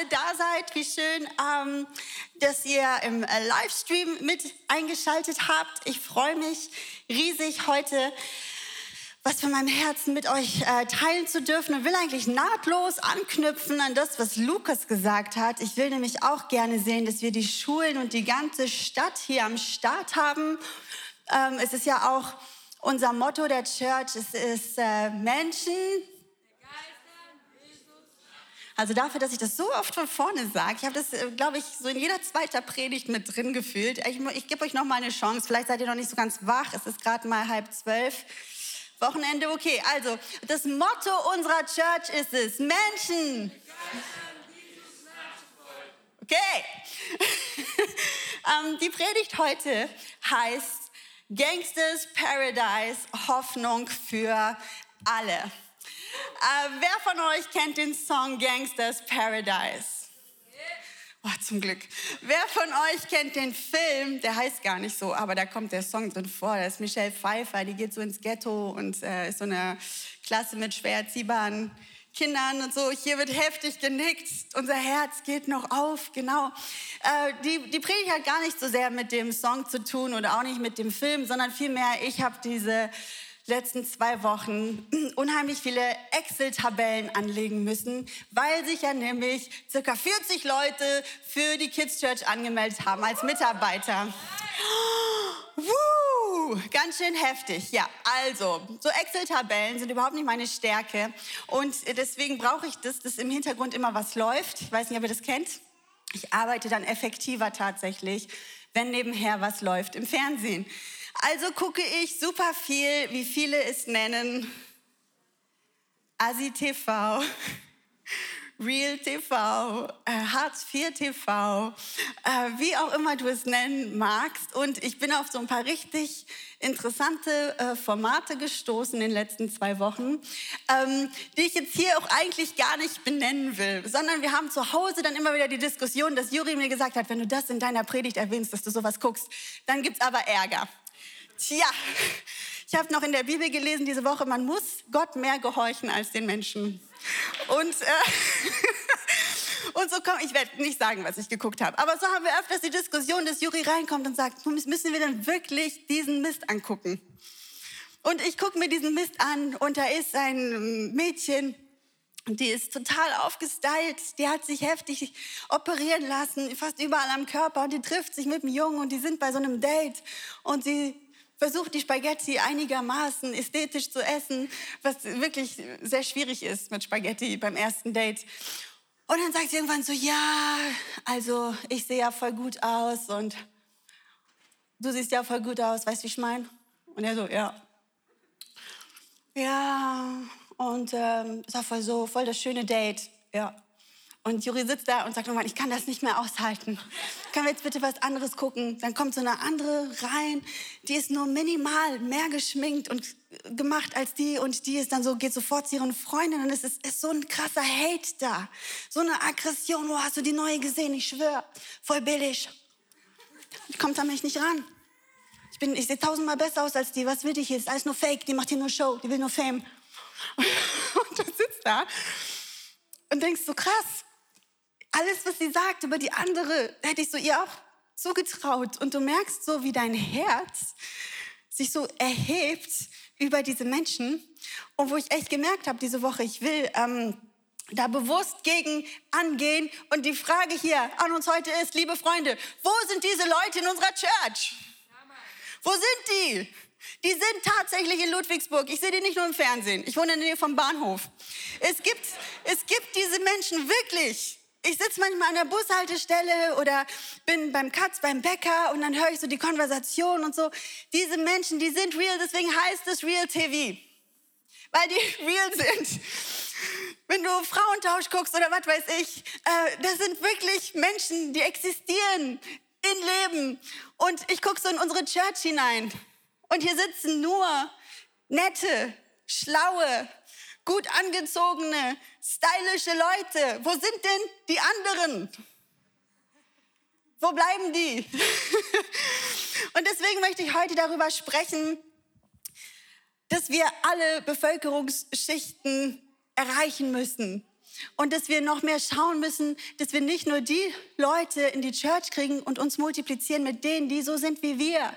alle da seid. Wie schön, ähm, dass ihr im äh, Livestream mit eingeschaltet habt. Ich freue mich riesig heute was von meinem Herzen mit euch äh, teilen zu dürfen und will eigentlich nahtlos anknüpfen an das, was Lukas gesagt hat. Ich will nämlich auch gerne sehen, dass wir die Schulen und die ganze Stadt hier am Start haben. Ähm, es ist ja auch unser Motto der Church, es ist äh, Menschen. Also dafür, dass ich das so oft von vorne sage, ich habe das, äh, glaube ich, so in jeder zweiten Predigt mit drin gefühlt. Ich, ich gebe euch noch mal eine Chance. Vielleicht seid ihr noch nicht so ganz wach. Es ist gerade mal halb zwölf. Wochenende, okay. Also, das Motto unserer Church ist es, Menschen. Okay. ähm, die Predigt heute heißt Gangsters Paradise, Hoffnung für alle. Äh, wer von euch kennt den Song Gangsters Paradise? Oh, zum Glück. Wer von euch kennt den Film? Der heißt gar nicht so, aber da kommt der Song drin vor. Da ist Michelle Pfeiffer, die geht so ins Ghetto und äh, ist so eine Klasse mit schwer erziehbaren Kindern und so. Hier wird heftig genickt. Unser Herz geht noch auf, genau. Äh, die, die Predigt hat gar nicht so sehr mit dem Song zu tun oder auch nicht mit dem Film, sondern vielmehr, ich habe diese letzten zwei Wochen unheimlich viele Excel-Tabellen anlegen müssen, weil sich ja nämlich circa 40 Leute für die Kids Church angemeldet haben als Mitarbeiter. Woo, ganz schön heftig. Ja, also, so Excel-Tabellen sind überhaupt nicht meine Stärke. Und deswegen brauche ich das, dass im Hintergrund immer was läuft. Ich weiß nicht, ob ihr das kennt. Ich arbeite dann effektiver tatsächlich, wenn nebenher was läuft im Fernsehen. Also gucke ich super viel, wie viele es nennen, Asi TV, Real TV, äh, Hartz IV TV, äh, wie auch immer du es nennen magst. Und ich bin auf so ein paar richtig interessante äh, Formate gestoßen in den letzten zwei Wochen, ähm, die ich jetzt hier auch eigentlich gar nicht benennen will, sondern wir haben zu Hause dann immer wieder die Diskussion, dass Juri mir gesagt hat, wenn du das in deiner Predigt erwähnst, dass du sowas guckst, dann gibt's aber Ärger. Tja, ich habe noch in der Bibel gelesen diese Woche, man muss Gott mehr gehorchen als den Menschen. Und, äh, und so kommt, ich werde nicht sagen, was ich geguckt habe, aber so haben wir öfters die Diskussion, dass Juri reinkommt und sagt, müssen wir denn wirklich diesen Mist angucken? Und ich gucke mir diesen Mist an und da ist ein Mädchen, die ist total aufgestylt, die hat sich heftig operieren lassen, fast überall am Körper und die trifft sich mit dem Jungen und die sind bei so einem Date und sie versucht die Spaghetti einigermaßen ästhetisch zu essen, was wirklich sehr schwierig ist mit Spaghetti beim ersten Date. Und dann sagt sie irgendwann so, ja, also ich sehe ja voll gut aus und du siehst ja voll gut aus, weißt du, wie ich meine? Und er so, ja. Ja, und ähm, ist auch voll so, voll das schöne Date, ja. Und Juri sitzt da und sagt irgendwann, ich kann das nicht mehr aushalten. Können wir jetzt bitte was anderes gucken? Dann kommt so eine andere rein, die ist nur minimal mehr geschminkt und gemacht als die und die ist dann so, geht sofort zu ihren Freundinnen und es ist, ist so ein krasser Hate da. So eine Aggression, wo hast du die neue gesehen? Ich schwöre, voll billig. Die kommt an mich nicht ran. Ich, ich sehe tausendmal besser aus als die. Was will die hier? Ist alles nur Fake. Die macht hier nur Show. Die will nur Fame. Und du sitzt da und denkst so krass alles, was sie sagt über die andere, hätte ich so ihr auch zugetraut. Und du merkst so, wie dein Herz sich so erhebt über diese Menschen. Und wo ich echt gemerkt habe diese Woche, ich will ähm, da bewusst gegen angehen. Und die Frage hier an uns heute ist, liebe Freunde, wo sind diese Leute in unserer Church? Wo sind die? Die sind tatsächlich in Ludwigsburg. Ich sehe die nicht nur im Fernsehen. Ich wohne in der Nähe vom Bahnhof. Es gibt, es gibt diese Menschen wirklich. Ich sitze manchmal an der Bushaltestelle oder bin beim Katz, beim Bäcker und dann höre ich so die Konversation und so. Diese Menschen, die sind real, deswegen heißt es Real TV. Weil die real sind. Wenn du Frauentausch guckst oder was weiß ich, äh, das sind wirklich Menschen, die existieren in Leben. Und ich gucke so in unsere Church hinein. Und hier sitzen nur nette, schlaue, gut angezogene, stylische Leute. Wo sind denn die anderen? Wo bleiben die? Und deswegen möchte ich heute darüber sprechen, dass wir alle Bevölkerungsschichten erreichen müssen. Und dass wir noch mehr schauen müssen, dass wir nicht nur die Leute in die Church kriegen und uns multiplizieren mit denen, die so sind wie wir,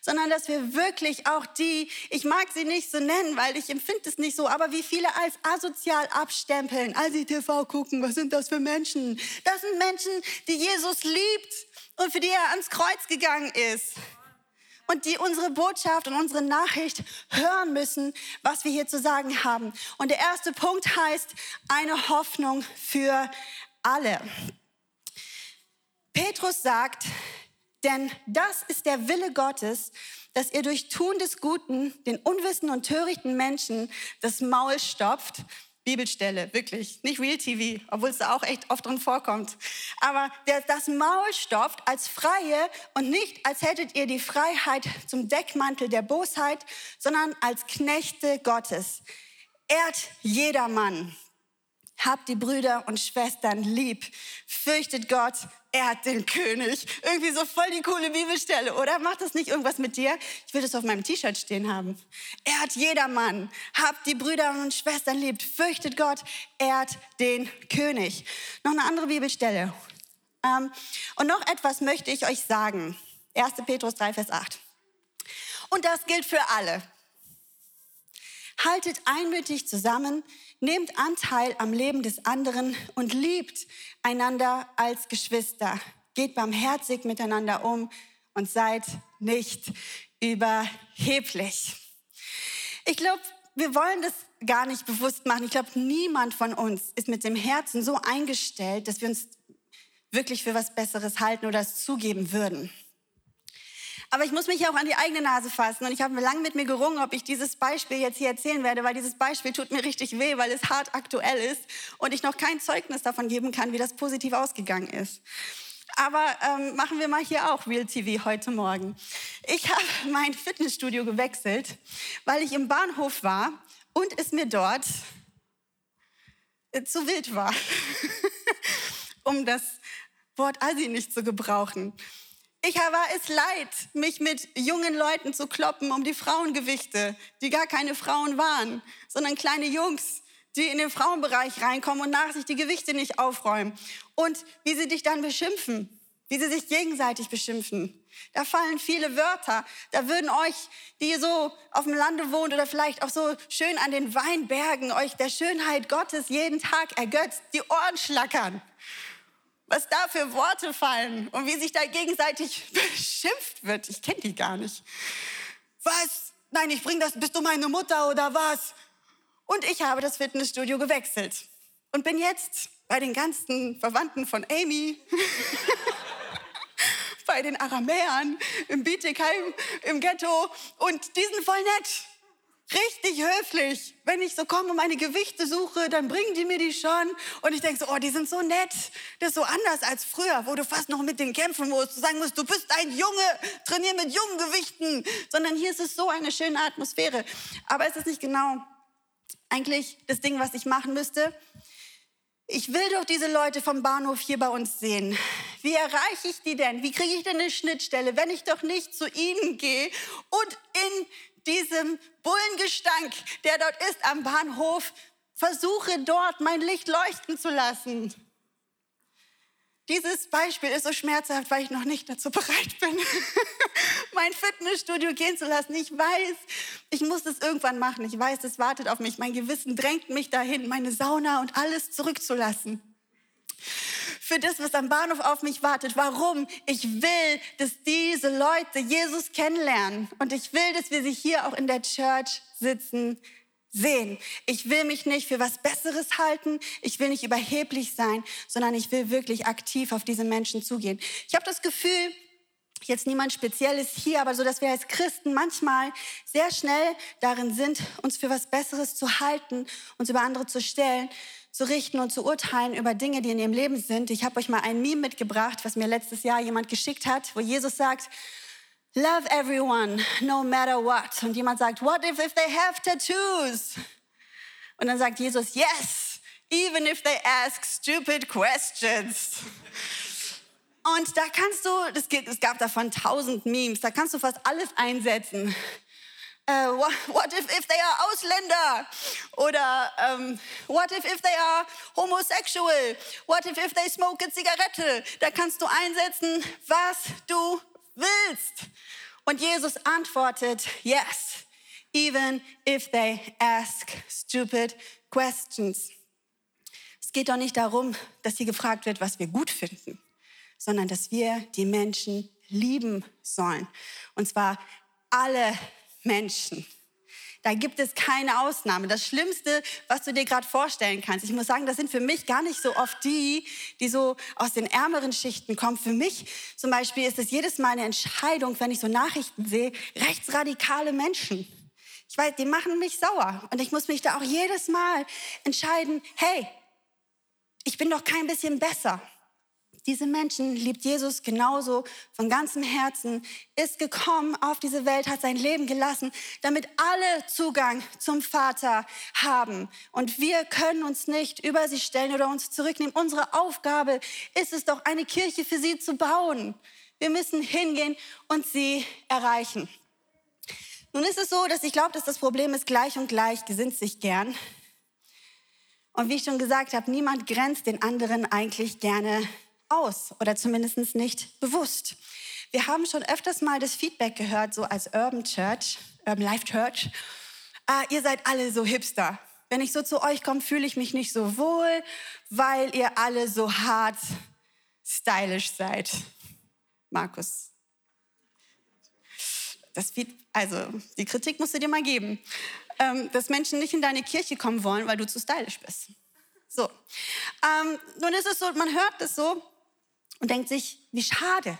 sondern dass wir wirklich auch die, ich mag sie nicht so nennen, weil ich empfinde es nicht so, aber wie viele als asozial abstempeln, als sie TV gucken, was sind das für Menschen? Das sind Menschen, die Jesus liebt und für die er ans Kreuz gegangen ist und die unsere Botschaft und unsere Nachricht hören müssen, was wir hier zu sagen haben. Und der erste Punkt heißt eine Hoffnung für alle. Petrus sagt, denn das ist der Wille Gottes, dass ihr durch Tun des Guten den unwissenden und törichten Menschen das Maul stopft Bibelstelle, wirklich, nicht Real TV, obwohl es da auch echt oft drin vorkommt. Aber der das Maul stopft als Freie und nicht als hättet ihr die Freiheit zum Deckmantel der Bosheit, sondern als Knechte Gottes. Ehrt jedermann. Habt die Brüder und Schwestern lieb. Fürchtet Gott, ehrt den König. Irgendwie so voll die coole Bibelstelle, oder? Macht das nicht irgendwas mit dir? Ich will das auf meinem T-Shirt stehen haben. Ehrt jedermann. Habt die Brüder und Schwestern lieb. Fürchtet Gott, ehrt den König. Noch eine andere Bibelstelle. Ähm, und noch etwas möchte ich euch sagen. 1. Petrus 3, Vers 8. Und das gilt für alle. Haltet einmütig zusammen, nehmt Anteil am Leben des anderen und liebt einander als Geschwister. Geht barmherzig miteinander um und seid nicht überheblich. Ich glaube, wir wollen das gar nicht bewusst machen. Ich glaube, niemand von uns ist mit dem Herzen so eingestellt, dass wir uns wirklich für was Besseres halten oder es zugeben würden. Aber ich muss mich auch an die eigene Nase fassen und ich habe lange mit mir gerungen, ob ich dieses Beispiel jetzt hier erzählen werde, weil dieses Beispiel tut mir richtig weh, weil es hart aktuell ist und ich noch kein Zeugnis davon geben kann, wie das positiv ausgegangen ist. Aber ähm, machen wir mal hier auch Real TV heute Morgen. Ich habe mein Fitnessstudio gewechselt, weil ich im Bahnhof war und es mir dort äh, zu wild war, um das Wort Assi nicht zu gebrauchen. Ich war es leid, mich mit jungen Leuten zu kloppen um die Frauengewichte, die gar keine Frauen waren, sondern kleine Jungs, die in den Frauenbereich reinkommen und nach sich die Gewichte nicht aufräumen. Und wie sie dich dann beschimpfen, wie sie sich gegenseitig beschimpfen. Da fallen viele Wörter. Da würden euch, die ihr so auf dem Lande wohnt oder vielleicht auch so schön an den Weinbergen, euch der Schönheit Gottes jeden Tag ergötzt, die Ohren schlackern was da für Worte fallen und wie sich da gegenseitig beschimpft wird. Ich kenne die gar nicht. Was? Nein, ich bring das, bist du meine Mutter oder was? Und ich habe das Fitnessstudio gewechselt und bin jetzt bei den ganzen Verwandten von Amy, bei den Aramäern, im Bietigheim, im Ghetto und die sind voll nett richtig höflich. Wenn ich so komme und meine Gewichte suche, dann bringen die mir die schon. Und ich denke so, oh, die sind so nett. Das ist so anders als früher, wo du fast noch mit denen kämpfen musst. Du sagen musst, du bist ein Junge, trainier mit jungen Gewichten. Sondern hier ist es so eine schöne Atmosphäre. Aber es ist nicht genau eigentlich das Ding, was ich machen müsste. Ich will doch diese Leute vom Bahnhof hier bei uns sehen. Wie erreiche ich die denn? Wie kriege ich denn eine Schnittstelle, wenn ich doch nicht zu ihnen gehe und in diesem Bullengestank, der dort ist am Bahnhof, versuche dort mein Licht leuchten zu lassen. Dieses Beispiel ist so schmerzhaft, weil ich noch nicht dazu bereit bin, mein Fitnessstudio gehen zu lassen. Ich weiß, ich muss das irgendwann machen. Ich weiß, es wartet auf mich. Mein Gewissen drängt mich dahin, meine Sauna und alles zurückzulassen für das, was am Bahnhof auf mich wartet. Warum? Ich will, dass diese Leute Jesus kennenlernen. Und ich will, dass wir sie hier auch in der Church sitzen sehen. Ich will mich nicht für was Besseres halten. Ich will nicht überheblich sein, sondern ich will wirklich aktiv auf diese Menschen zugehen. Ich habe das Gefühl, jetzt niemand Spezielles hier, aber so, dass wir als Christen manchmal sehr schnell darin sind, uns für was Besseres zu halten, uns über andere zu stellen zu richten und zu urteilen über Dinge, die in ihrem Leben sind. Ich habe euch mal ein Meme mitgebracht, was mir letztes Jahr jemand geschickt hat, wo Jesus sagt, Love everyone, no matter what. Und jemand sagt, What if, if they have tattoos? Und dann sagt Jesus, Yes, even if they ask stupid questions. Und da kannst du, es gab davon tausend Memes, da kannst du fast alles einsetzen. uh, what if, if they are Ausländer? Oder um, what if, if they are homosexual? What if, if they smoke a Zigarette? Da kannst du einsetzen, was du willst. Und Jesus antwortet, yes, even if they ask stupid questions. Es geht doch nicht darum, dass hier gefragt wird, was wir gut finden, sondern dass wir die Menschen lieben sollen. Und zwar alle Menschen. Da gibt es keine Ausnahme. Das Schlimmste, was du dir gerade vorstellen kannst. Ich muss sagen, das sind für mich gar nicht so oft die, die so aus den ärmeren Schichten kommen. Für mich zum Beispiel ist es jedes Mal eine Entscheidung, wenn ich so Nachrichten sehe, rechtsradikale Menschen. Ich weiß, die machen mich sauer. Und ich muss mich da auch jedes Mal entscheiden, hey, ich bin doch kein bisschen besser. Diese Menschen liebt Jesus genauso von ganzem Herzen, ist gekommen auf diese Welt, hat sein Leben gelassen, damit alle Zugang zum Vater haben. Und wir können uns nicht über sie stellen oder uns zurücknehmen. Unsere Aufgabe ist es doch, eine Kirche für sie zu bauen. Wir müssen hingehen und sie erreichen. Nun ist es so, dass ich glaube, dass das Problem ist, gleich und gleich gesinnt sich gern. Und wie ich schon gesagt habe, niemand grenzt den anderen eigentlich gerne aus oder zumindest nicht bewusst. Wir haben schon öfters mal das Feedback gehört, so als Urban Church, Urban Life Church, ah, ihr seid alle so Hipster. Wenn ich so zu euch komme, fühle ich mich nicht so wohl, weil ihr alle so hart stylisch seid. Markus. Das also, die Kritik musst du dir mal geben, ähm, dass Menschen nicht in deine Kirche kommen wollen, weil du zu stylisch bist. So. Ähm, nun ist es so, man hört das so und denkt sich, wie schade.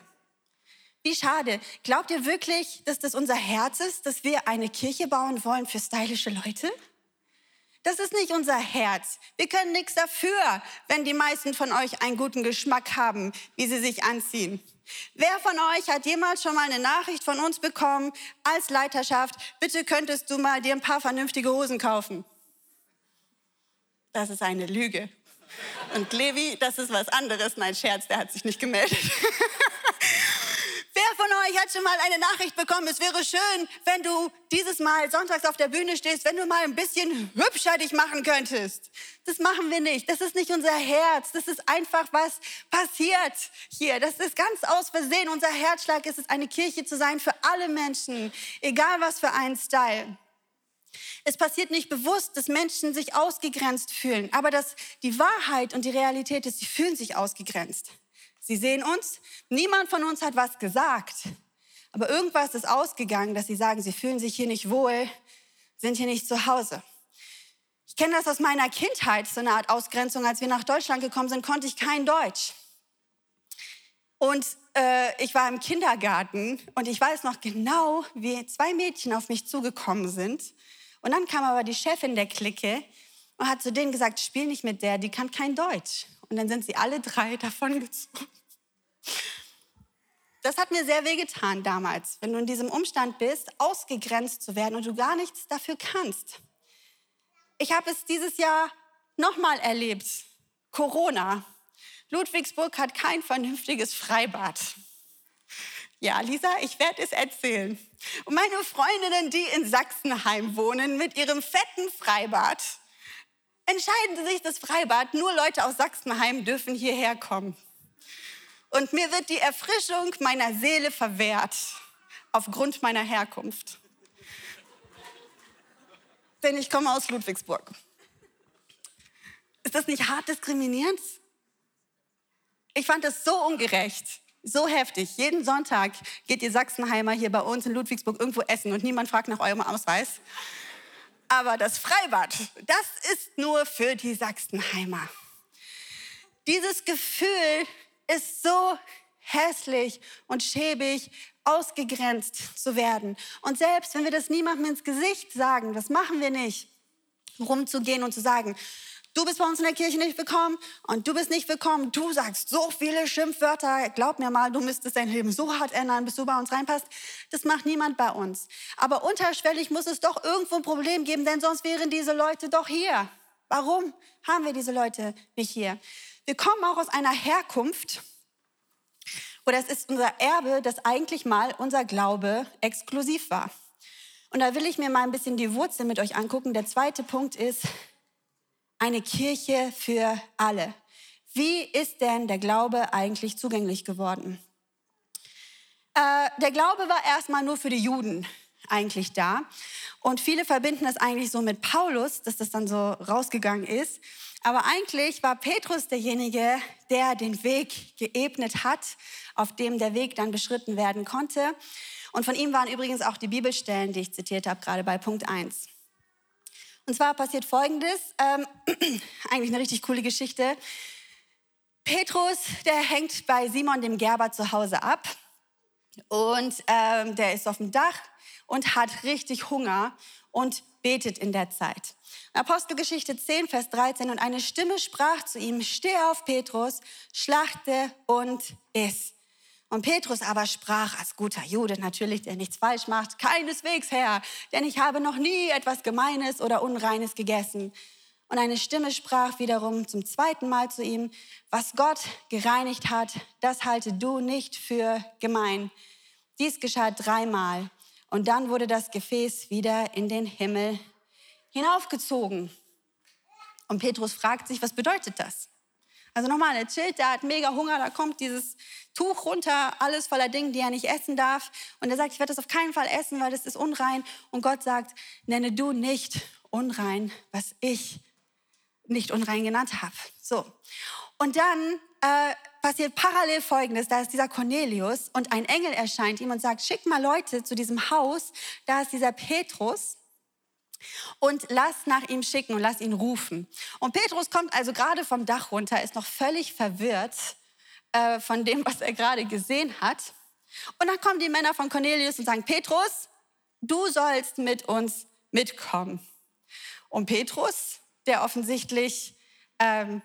Wie schade. Glaubt ihr wirklich, dass das unser Herz ist, dass wir eine Kirche bauen wollen für stylische Leute? Das ist nicht unser Herz. Wir können nichts dafür, wenn die meisten von euch einen guten Geschmack haben, wie sie sich anziehen. Wer von euch hat jemals schon mal eine Nachricht von uns bekommen als Leiterschaft, bitte könntest du mal dir ein paar vernünftige Hosen kaufen? Das ist eine Lüge. Und Levi, das ist was anderes. Nein, Scherz, der hat sich nicht gemeldet. Wer von euch hat schon mal eine Nachricht bekommen? Es wäre schön, wenn du dieses Mal sonntags auf der Bühne stehst, wenn du mal ein bisschen hübscher dich machen könntest. Das machen wir nicht. Das ist nicht unser Herz. Das ist einfach was passiert hier. Das ist ganz aus Versehen. Unser Herzschlag ist es, eine Kirche zu sein für alle Menschen, egal was für einen Style. Es passiert nicht bewusst, dass Menschen sich ausgegrenzt fühlen, aber dass die Wahrheit und die Realität ist, sie fühlen sich ausgegrenzt. Sie sehen uns, niemand von uns hat was gesagt, aber irgendwas ist ausgegangen, dass sie sagen, sie fühlen sich hier nicht wohl, sind hier nicht zu Hause. Ich kenne das aus meiner Kindheit, so eine Art Ausgrenzung. Als wir nach Deutschland gekommen sind, konnte ich kein Deutsch. Und äh, ich war im Kindergarten und ich weiß noch genau, wie zwei Mädchen auf mich zugekommen sind und dann kam aber die Chefin der Clique und hat zu denen gesagt, spiel nicht mit der, die kann kein Deutsch. Und dann sind sie alle drei davon gezogen. Das hat mir sehr wehgetan damals, wenn du in diesem Umstand bist, ausgegrenzt zu werden und du gar nichts dafür kannst. Ich habe es dieses Jahr nochmal erlebt. Corona. Ludwigsburg hat kein vernünftiges Freibad. Ja, Lisa, ich werde es erzählen. Und meine Freundinnen, die in Sachsenheim wohnen, mit ihrem fetten Freibad, entscheiden sich das Freibad, nur Leute aus Sachsenheim dürfen hierher kommen. Und mir wird die Erfrischung meiner Seele verwehrt, aufgrund meiner Herkunft. Denn ich komme aus Ludwigsburg. Ist das nicht hart diskriminierend? Ich fand das so ungerecht. So heftig. Jeden Sonntag geht ihr Sachsenheimer hier bei uns in Ludwigsburg irgendwo essen und niemand fragt nach eurem Ausweis. Aber das Freibad, das ist nur für die Sachsenheimer. Dieses Gefühl ist so hässlich und schäbig, ausgegrenzt zu werden. Und selbst wenn wir das niemandem ins Gesicht sagen, das machen wir nicht, rumzugehen und zu sagen, Du bist bei uns in der Kirche nicht willkommen und du bist nicht willkommen. Du sagst so viele Schimpfwörter. Glaub mir mal, du müsstest dein Leben so hart ändern, bis du bei uns reinpasst. Das macht niemand bei uns. Aber unterschwellig muss es doch irgendwo ein Problem geben, denn sonst wären diese Leute doch hier. Warum haben wir diese Leute nicht hier? Wir kommen auch aus einer Herkunft, oder es ist unser Erbe, dass eigentlich mal unser Glaube exklusiv war. Und da will ich mir mal ein bisschen die Wurzel mit euch angucken. Der zweite Punkt ist eine Kirche für alle. Wie ist denn der Glaube eigentlich zugänglich geworden? Äh, der Glaube war erstmal nur für die Juden eigentlich da. Und viele verbinden das eigentlich so mit Paulus, dass das dann so rausgegangen ist. Aber eigentlich war Petrus derjenige, der den Weg geebnet hat, auf dem der Weg dann beschritten werden konnte. Und von ihm waren übrigens auch die Bibelstellen, die ich zitiert habe, gerade bei Punkt 1. Und zwar passiert Folgendes, ähm, eigentlich eine richtig coole Geschichte. Petrus, der hängt bei Simon dem Gerber zu Hause ab und ähm, der ist auf dem Dach und hat richtig Hunger und betet in der Zeit. Apostelgeschichte 10, Vers 13. Und eine Stimme sprach zu ihm, steh auf, Petrus, schlachte und iss. Und Petrus aber sprach als guter Jude natürlich, der nichts falsch macht, keineswegs, Herr, denn ich habe noch nie etwas Gemeines oder Unreines gegessen. Und eine Stimme sprach wiederum zum zweiten Mal zu ihm, was Gott gereinigt hat, das halte du nicht für gemein. Dies geschah dreimal. Und dann wurde das Gefäß wieder in den Himmel hinaufgezogen. Und Petrus fragt sich, was bedeutet das? Also nochmal, er chillt, der hat mega Hunger, da kommt dieses Tuch runter, alles voller Dinge, die er nicht essen darf. Und er sagt, ich werde das auf keinen Fall essen, weil das ist unrein. Und Gott sagt, nenne du nicht unrein, was ich nicht unrein genannt habe. So. Und dann äh, passiert parallel Folgendes. Da ist dieser Cornelius und ein Engel erscheint ihm und sagt, schick mal Leute zu diesem Haus. Da ist dieser Petrus und lass nach ihm schicken und lass ihn rufen. Und Petrus kommt also gerade vom Dach runter, ist noch völlig verwirrt äh, von dem, was er gerade gesehen hat. Und dann kommen die Männer von Cornelius und sagen, Petrus, du sollst mit uns mitkommen. Und Petrus, der offensichtlich ähm,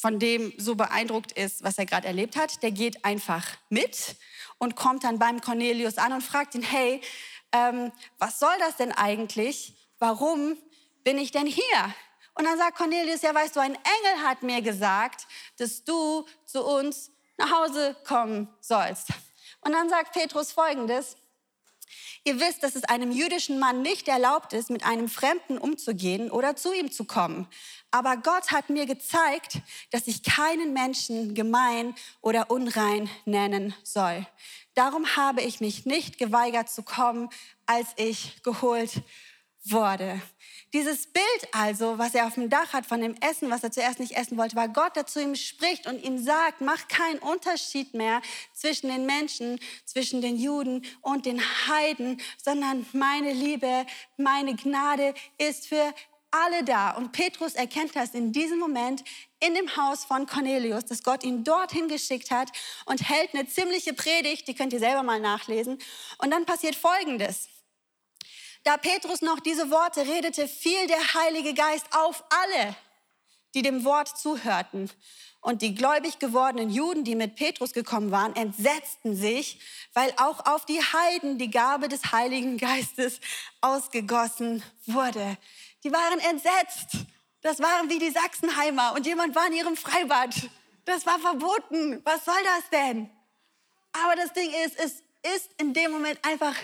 von dem so beeindruckt ist, was er gerade erlebt hat, der geht einfach mit und kommt dann beim Cornelius an und fragt ihn, hey, ähm, was soll das denn eigentlich? Warum bin ich denn hier? Und dann sagt Cornelius, ja weißt du, ein Engel hat mir gesagt, dass du zu uns nach Hause kommen sollst. Und dann sagt Petrus folgendes, Ihr wisst, dass es einem jüdischen Mann nicht erlaubt ist, mit einem Fremden umzugehen oder zu ihm zu kommen. Aber Gott hat mir gezeigt, dass ich keinen Menschen gemein oder unrein nennen soll. Darum habe ich mich nicht geweigert zu kommen, als ich geholt wurde. Dieses Bild also, was er auf dem Dach hat von dem Essen, was er zuerst nicht essen wollte, war Gott, der zu ihm spricht und ihm sagt, mach keinen Unterschied mehr zwischen den Menschen, zwischen den Juden und den Heiden, sondern meine Liebe, meine Gnade ist für alle da. Und Petrus erkennt das in diesem Moment in dem Haus von Cornelius, dass Gott ihn dorthin geschickt hat und hält eine ziemliche Predigt, die könnt ihr selber mal nachlesen. Und dann passiert Folgendes. Da Petrus noch diese Worte redete, fiel der Heilige Geist auf alle, die dem Wort zuhörten. Und die gläubig gewordenen Juden, die mit Petrus gekommen waren, entsetzten sich, weil auch auf die Heiden die Gabe des Heiligen Geistes ausgegossen wurde. Die waren entsetzt. Das waren wie die Sachsenheimer und jemand war in ihrem Freibad. Das war verboten. Was soll das denn? Aber das Ding ist, es ist in dem Moment einfach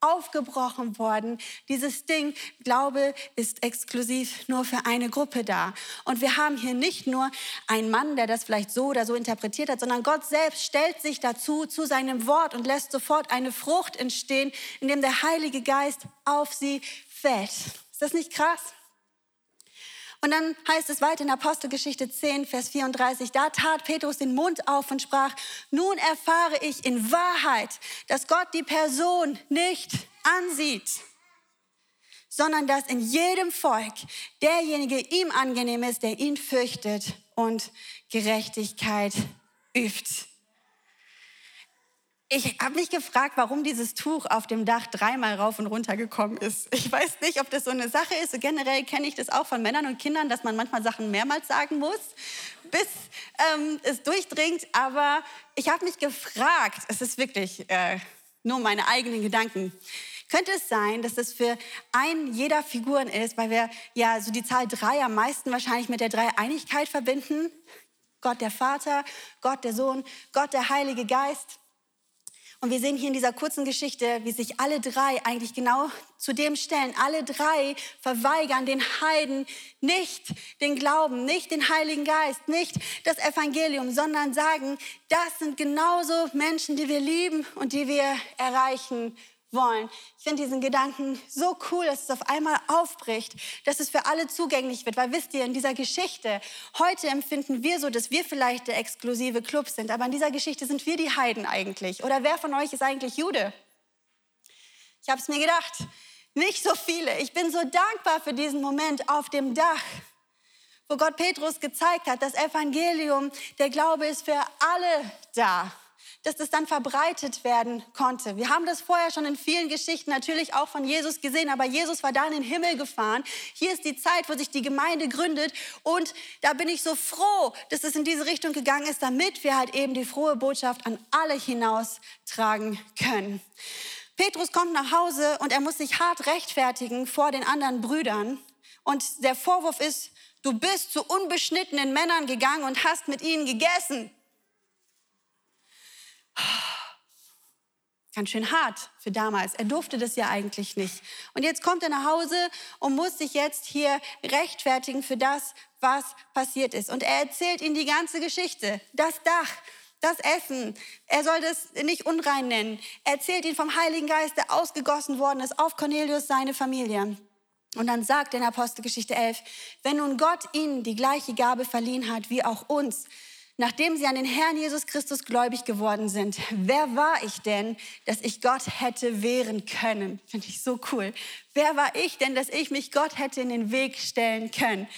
aufgebrochen worden. Dieses Ding, Glaube ist exklusiv nur für eine Gruppe da. Und wir haben hier nicht nur einen Mann, der das vielleicht so oder so interpretiert hat, sondern Gott selbst stellt sich dazu, zu seinem Wort und lässt sofort eine Frucht entstehen, indem der Heilige Geist auf sie fällt. Ist das nicht krass? Und dann heißt es weiter in Apostelgeschichte 10, Vers 34, da tat Petrus den Mund auf und sprach, nun erfahre ich in Wahrheit, dass Gott die Person nicht ansieht, sondern dass in jedem Volk derjenige ihm angenehm ist, der ihn fürchtet und Gerechtigkeit übt. Ich habe mich gefragt, warum dieses Tuch auf dem Dach dreimal rauf und runter gekommen ist. Ich weiß nicht, ob das so eine Sache ist. generell kenne ich das auch von Männern und Kindern, dass man manchmal Sachen mehrmals sagen muss, bis ähm, es durchdringt. Aber ich habe mich gefragt, es ist wirklich äh, nur meine eigenen Gedanken. Könnte es sein, dass es für ein jeder Figuren ist, weil wir ja so die Zahl drei am meisten wahrscheinlich mit der Dreieinigkeit verbinden? Gott der Vater, Gott der Sohn, Gott der Heilige Geist. Und wir sehen hier in dieser kurzen Geschichte, wie sich alle drei eigentlich genau zu dem stellen. Alle drei verweigern den Heiden nicht den Glauben, nicht den Heiligen Geist, nicht das Evangelium, sondern sagen, das sind genauso Menschen, die wir lieben und die wir erreichen wollen. Ich finde diesen Gedanken so cool, dass es auf einmal aufbricht, dass es für alle zugänglich wird. Weil wisst ihr, in dieser Geschichte, heute empfinden wir so, dass wir vielleicht der exklusive Club sind, aber in dieser Geschichte sind wir die Heiden eigentlich. Oder wer von euch ist eigentlich Jude? Ich habe es mir gedacht, nicht so viele. Ich bin so dankbar für diesen Moment auf dem Dach, wo Gott Petrus gezeigt hat, das Evangelium, der Glaube ist für alle da dass das dann verbreitet werden konnte. Wir haben das vorher schon in vielen Geschichten natürlich auch von Jesus gesehen, aber Jesus war da in den Himmel gefahren. Hier ist die Zeit, wo sich die Gemeinde gründet und da bin ich so froh, dass es in diese Richtung gegangen ist, damit wir halt eben die frohe Botschaft an alle hinaustragen können. Petrus kommt nach Hause und er muss sich hart rechtfertigen vor den anderen Brüdern und der Vorwurf ist, du bist zu unbeschnittenen Männern gegangen und hast mit ihnen gegessen. Ganz schön hart für damals. Er durfte das ja eigentlich nicht. Und jetzt kommt er nach Hause und muss sich jetzt hier rechtfertigen für das, was passiert ist. Und er erzählt ihnen die ganze Geschichte. Das Dach, das Essen. Er soll das nicht unrein nennen. Er erzählt ihnen vom Heiligen Geist, der ausgegossen worden ist auf Cornelius, seine Familie. Und dann sagt er in Apostelgeschichte 11, wenn nun Gott ihnen die gleiche Gabe verliehen hat wie auch uns, nachdem sie an den Herrn Jesus Christus gläubig geworden sind, wer war ich denn, dass ich Gott hätte wehren können? Finde ich so cool. Wer war ich denn, dass ich mich Gott hätte in den Weg stellen können?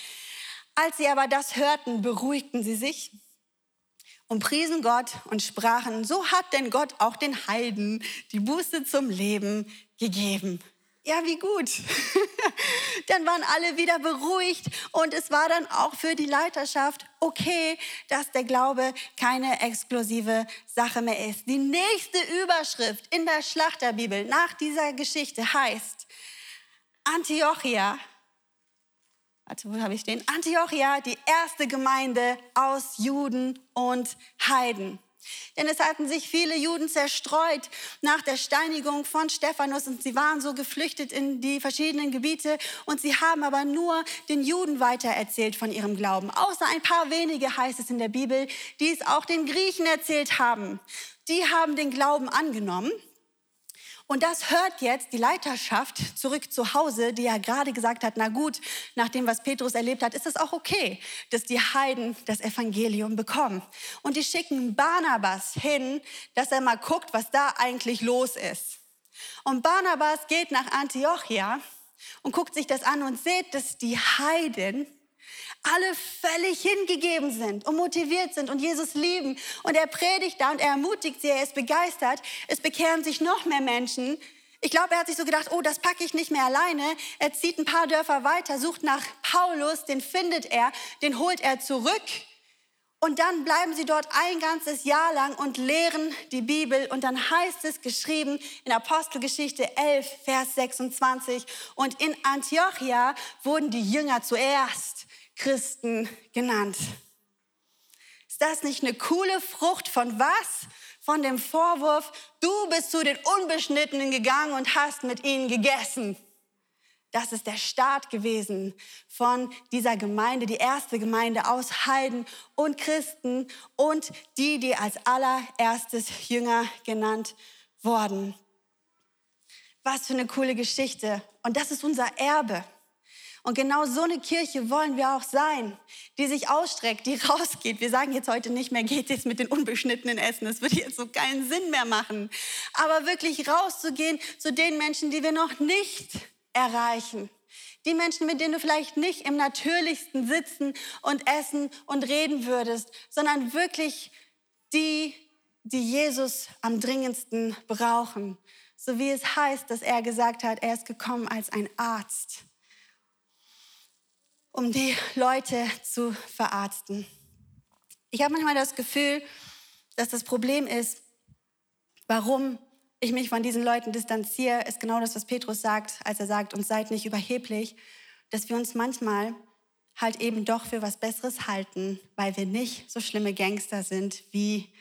Als sie aber das hörten, beruhigten sie sich und priesen Gott und sprachen, so hat denn Gott auch den Heiden die Buße zum Leben gegeben. Ja, wie gut. dann waren alle wieder beruhigt und es war dann auch für die Leiterschaft okay, dass der Glaube keine exklusive Sache mehr ist. Die nächste Überschrift in der Schlachterbibel nach dieser Geschichte heißt Antiochia. Warte, wo habe ich den? Antiochia, die erste Gemeinde aus Juden und Heiden. Denn es hatten sich viele Juden zerstreut nach der Steinigung von Stephanus und sie waren so geflüchtet in die verschiedenen Gebiete und sie haben aber nur den Juden weitererzählt von ihrem Glauben. Außer ein paar wenige heißt es in der Bibel, die es auch den Griechen erzählt haben. Die haben den Glauben angenommen und das hört jetzt die Leiterschaft zurück zu Hause, die ja gerade gesagt hat, na gut, nach dem, was Petrus erlebt hat, ist es auch okay, dass die Heiden das Evangelium bekommen. Und die schicken Barnabas hin, dass er mal guckt, was da eigentlich los ist. Und Barnabas geht nach Antiochia und guckt sich das an und sieht, dass die Heiden alle völlig hingegeben sind und motiviert sind und Jesus lieben. Und er predigt da und er ermutigt sie, er ist begeistert. Es bekehren sich noch mehr Menschen. Ich glaube, er hat sich so gedacht, oh, das packe ich nicht mehr alleine. Er zieht ein paar Dörfer weiter, sucht nach Paulus, den findet er, den holt er zurück. Und dann bleiben sie dort ein ganzes Jahr lang und lehren die Bibel. Und dann heißt es geschrieben in Apostelgeschichte 11, Vers 26, und in Antiochia wurden die Jünger zuerst Christen genannt. Ist das nicht eine coole Frucht von was? Von dem Vorwurf, du bist zu den Unbeschnittenen gegangen und hast mit ihnen gegessen. Das ist der Start gewesen von dieser Gemeinde, die erste Gemeinde aus Heiden und Christen und die, die als allererstes Jünger genannt wurden. Was für eine coole Geschichte. Und das ist unser Erbe. Und genau so eine Kirche wollen wir auch sein, die sich ausstreckt, die rausgeht. Wir sagen jetzt heute nicht mehr, geht jetzt mit den unbeschnittenen Essen. Das würde jetzt so keinen Sinn mehr machen. Aber wirklich rauszugehen zu den Menschen, die wir noch nicht erreichen. Die Menschen, mit denen du vielleicht nicht im natürlichsten sitzen und essen und reden würdest, sondern wirklich die, die Jesus am dringendsten brauchen. So wie es heißt, dass er gesagt hat, er ist gekommen als ein Arzt um die Leute zu verarzten. Ich habe manchmal das Gefühl, dass das Problem ist, warum ich mich von diesen Leuten distanziere, ist genau das, was Petrus sagt, als er sagt, und seid nicht überheblich, dass wir uns manchmal halt eben doch für was Besseres halten, weil wir nicht so schlimme Gangster sind wie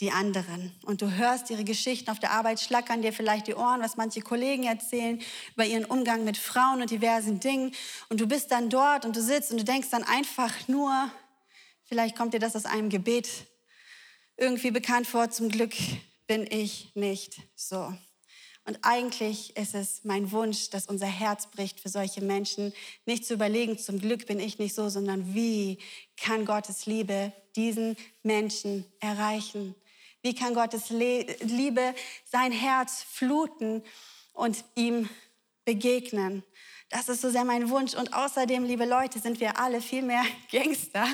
die anderen. Und du hörst ihre Geschichten auf der Arbeit, schlackern dir vielleicht die Ohren, was manche Kollegen erzählen über ihren Umgang mit Frauen und diversen Dingen. Und du bist dann dort und du sitzt und du denkst dann einfach nur, vielleicht kommt dir das aus einem Gebet irgendwie bekannt vor, zum Glück bin ich nicht so. Und eigentlich ist es mein Wunsch, dass unser Herz bricht für solche Menschen, nicht zu überlegen, zum Glück bin ich nicht so, sondern wie kann Gottes Liebe diesen Menschen erreichen? Wie kann Gottes Liebe sein Herz fluten und ihm begegnen? Das ist so sehr mein Wunsch. Und außerdem, liebe Leute, sind wir alle viel mehr Gangster,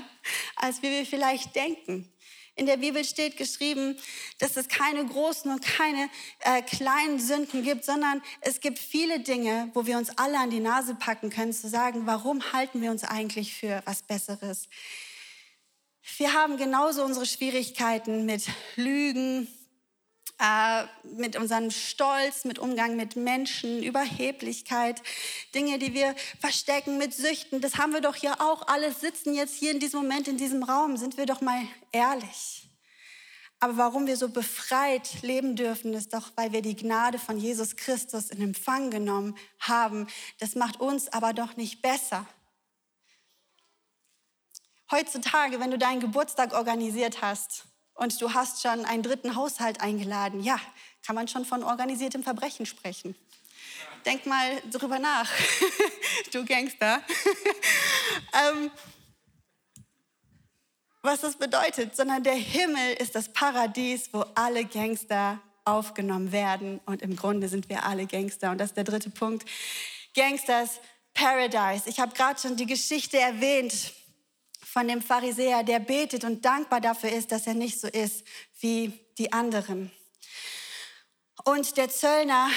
als wie wir vielleicht denken. In der Bibel steht geschrieben, dass es keine großen und keine äh, kleinen Sünden gibt, sondern es gibt viele Dinge, wo wir uns alle an die Nase packen können, zu sagen, warum halten wir uns eigentlich für was Besseres? Wir haben genauso unsere Schwierigkeiten mit Lügen, äh, mit unserem Stolz, mit Umgang mit Menschen, Überheblichkeit, Dinge, die wir verstecken, mit Süchten. Das haben wir doch hier auch alles sitzen jetzt hier in diesem Moment in diesem Raum. Sind wir doch mal ehrlich. Aber warum wir so befreit leben dürfen, ist doch, weil wir die Gnade von Jesus Christus in Empfang genommen haben. Das macht uns aber doch nicht besser. Heutzutage, wenn du deinen Geburtstag organisiert hast, und du hast schon einen dritten Haushalt eingeladen. Ja, kann man schon von organisiertem Verbrechen sprechen. Denk mal drüber nach, du Gangster. ähm, was das bedeutet, sondern der Himmel ist das Paradies, wo alle Gangster aufgenommen werden. Und im Grunde sind wir alle Gangster. Und das ist der dritte Punkt. Gangsters Paradise. Ich habe gerade schon die Geschichte erwähnt von dem Pharisäer, der betet und dankbar dafür ist, dass er nicht so ist wie die anderen. Und der Zöllner,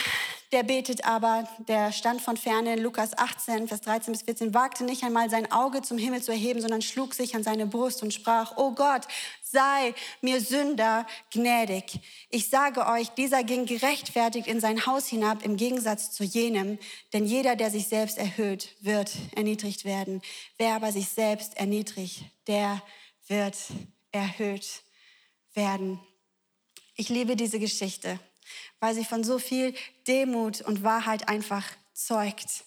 der betet aber, der stand von ferne Lukas 18, Vers 13 bis 14, wagte nicht einmal sein Auge zum Himmel zu erheben, sondern schlug sich an seine Brust und sprach, oh Gott, sei mir Sünder gnädig. Ich sage euch, dieser ging gerechtfertigt in sein Haus hinab im Gegensatz zu jenem, denn jeder, der sich selbst erhöht, wird erniedrigt werden. Wer aber sich selbst erniedrigt, der wird erhöht werden. Ich liebe diese Geschichte weil sie von so viel Demut und Wahrheit einfach zeugt.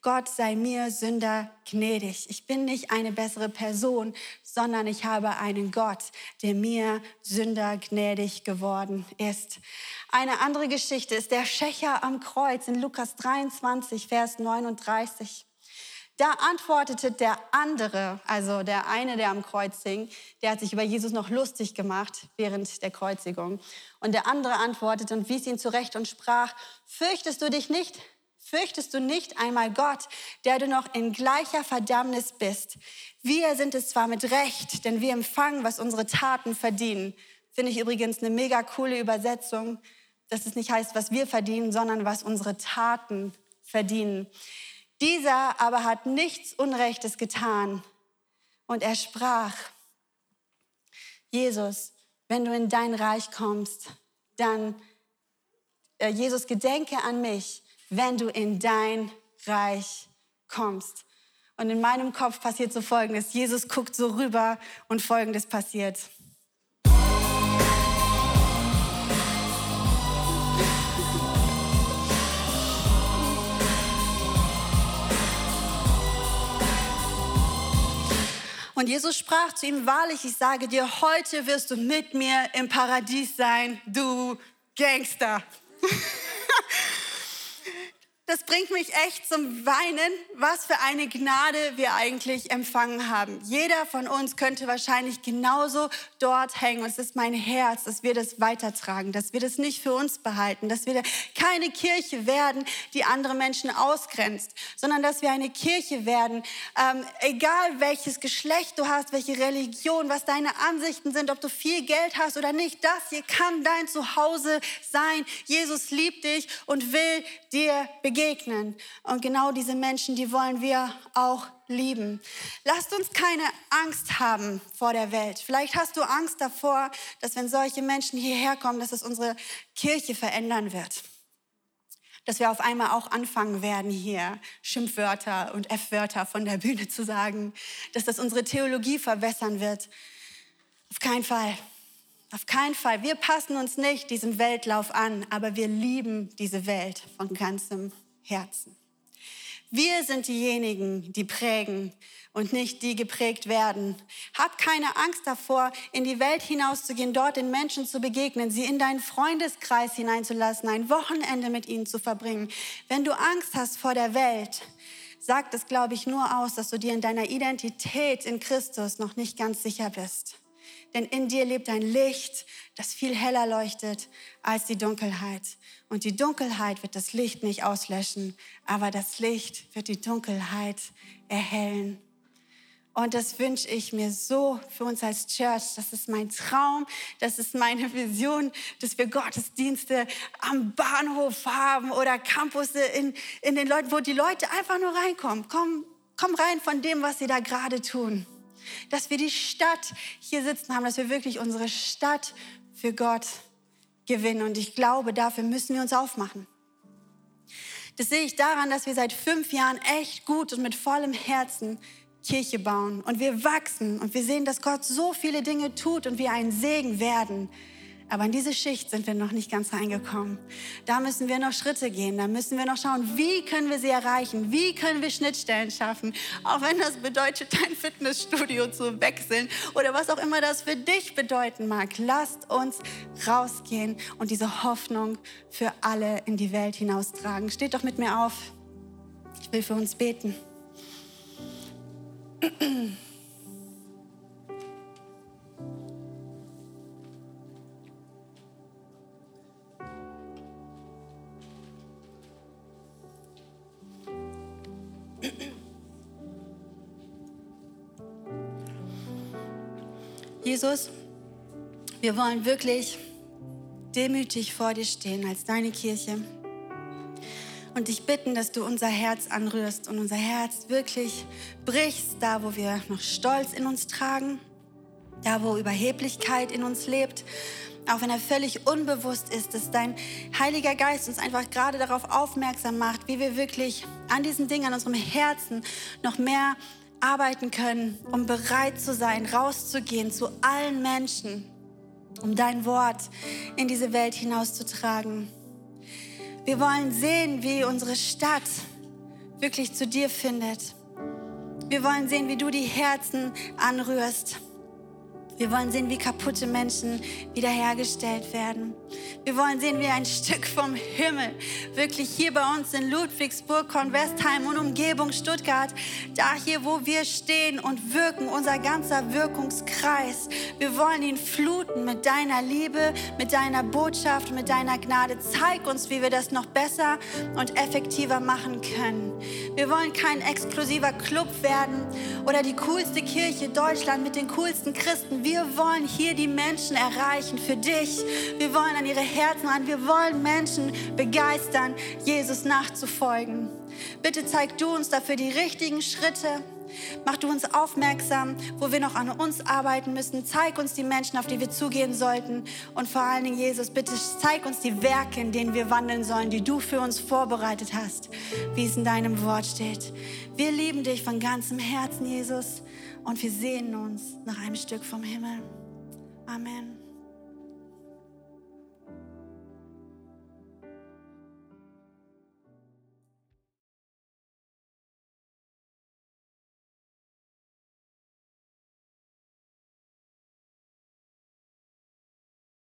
Gott sei mir Sünder gnädig. Ich bin nicht eine bessere Person, sondern ich habe einen Gott, der mir Sünder gnädig geworden ist. Eine andere Geschichte ist der Schächer am Kreuz in Lukas 23, Vers 39. Da antwortete der andere, also der eine, der am Kreuz hing, der hat sich über Jesus noch lustig gemacht während der Kreuzigung. Und der andere antwortete und wies ihn zurecht und sprach, fürchtest du dich nicht? Fürchtest du nicht einmal Gott, der du noch in gleicher Verdammnis bist? Wir sind es zwar mit Recht, denn wir empfangen, was unsere Taten verdienen. Finde ich übrigens eine mega coole Übersetzung, dass es nicht heißt, was wir verdienen, sondern was unsere Taten verdienen. Dieser aber hat nichts Unrechtes getan. Und er sprach, Jesus, wenn du in dein Reich kommst, dann, äh, Jesus, gedenke an mich, wenn du in dein Reich kommst. Und in meinem Kopf passiert so Folgendes. Jesus guckt so rüber und Folgendes passiert. Und Jesus sprach zu ihm, wahrlich, ich sage dir, heute wirst du mit mir im Paradies sein, du Gangster. Das bringt mich echt zum Weinen, was für eine Gnade wir eigentlich empfangen haben. Jeder von uns könnte wahrscheinlich genauso dort hängen. Und es ist mein Herz, dass wir das weitertragen, dass wir das nicht für uns behalten, dass wir keine Kirche werden, die andere Menschen ausgrenzt, sondern dass wir eine Kirche werden, ähm, egal welches Geschlecht du hast, welche Religion, was deine Ansichten sind, ob du viel Geld hast oder nicht. Das hier kann dein Zuhause sein. Jesus liebt dich und will dir begegnen begegnen. Und genau diese Menschen, die wollen wir auch lieben. Lasst uns keine Angst haben vor der Welt. Vielleicht hast du Angst davor, dass wenn solche Menschen hierher kommen, dass es unsere Kirche verändern wird. Dass wir auf einmal auch anfangen werden, hier Schimpfwörter und F-Wörter von der Bühne zu sagen. Dass das unsere Theologie verwässern wird. Auf keinen Fall. Auf keinen Fall. Wir passen uns nicht diesem Weltlauf an, aber wir lieben diese Welt von ganzem Herzen. Wir sind diejenigen, die prägen und nicht die geprägt werden. Hab keine Angst davor, in die Welt hinauszugehen, dort den Menschen zu begegnen, sie in deinen Freundeskreis hineinzulassen, ein Wochenende mit ihnen zu verbringen. Wenn du Angst hast vor der Welt, sagt es, glaube ich, nur aus, dass du dir in deiner Identität in Christus noch nicht ganz sicher bist. Denn in dir lebt ein Licht, das viel heller leuchtet als die Dunkelheit. Und die Dunkelheit wird das Licht nicht auslöschen, aber das Licht wird die Dunkelheit erhellen. Und das wünsche ich mir so für uns als Church. Das ist mein Traum, das ist meine Vision, dass wir Gottesdienste am Bahnhof haben oder Campus in, in den Leuten, wo die Leute einfach nur reinkommen. Komm, komm rein von dem, was sie da gerade tun. Dass wir die Stadt hier sitzen haben, dass wir wirklich unsere Stadt für Gott gewinnen. Und ich glaube, dafür müssen wir uns aufmachen. Das sehe ich daran, dass wir seit fünf Jahren echt gut und mit vollem Herzen Kirche bauen und wir wachsen und wir sehen, dass Gott so viele Dinge tut und wir ein Segen werden. Aber in diese Schicht sind wir noch nicht ganz reingekommen. Da müssen wir noch Schritte gehen. Da müssen wir noch schauen, wie können wir sie erreichen? Wie können wir Schnittstellen schaffen? Auch wenn das bedeutet, dein Fitnessstudio zu wechseln oder was auch immer das für dich bedeuten mag. Lasst uns rausgehen und diese Hoffnung für alle in die Welt hinaustragen. Steht doch mit mir auf. Ich will für uns beten. Jesus, wir wollen wirklich demütig vor dir stehen als deine Kirche. Und dich bitten, dass du unser Herz anrührst und unser Herz wirklich brichst, da wo wir noch Stolz in uns tragen, da wo Überheblichkeit in uns lebt, auch wenn er völlig unbewusst ist, dass dein Heiliger Geist uns einfach gerade darauf aufmerksam macht, wie wir wirklich an diesen Dingen, an unserem Herzen noch mehr arbeiten können, um bereit zu sein, rauszugehen zu allen Menschen, um dein Wort in diese Welt hinauszutragen. Wir wollen sehen, wie unsere Stadt wirklich zu dir findet. Wir wollen sehen, wie du die Herzen anrührst. Wir wollen sehen, wie kaputte Menschen wiederhergestellt werden. Wir wollen sehen, wie ein Stück vom Himmel wirklich hier bei uns in Ludwigsburg, Kornwestheim und Umgebung Stuttgart, da hier, wo wir stehen und wirken, unser ganzer Wirkungskreis. Wir wollen ihn fluten mit deiner Liebe, mit deiner Botschaft, mit deiner Gnade. Zeig uns, wie wir das noch besser und effektiver machen können. Wir wollen kein exklusiver Club werden oder die coolste Kirche Deutschland mit den coolsten Christen. Wir wollen hier die Menschen erreichen für dich. Wir wollen an ihre Herzen ran. Wir wollen Menschen begeistern, Jesus nachzufolgen. Bitte zeig du uns dafür die richtigen Schritte. Mach du uns aufmerksam, wo wir noch an uns arbeiten müssen. Zeig uns die Menschen, auf die wir zugehen sollten. Und vor allen Dingen, Jesus, bitte zeig uns die Werke, in denen wir wandeln sollen, die du für uns vorbereitet hast, wie es in deinem Wort steht. Wir lieben dich von ganzem Herzen, Jesus und wir sehnen uns nach einem Stück vom Himmel. Amen.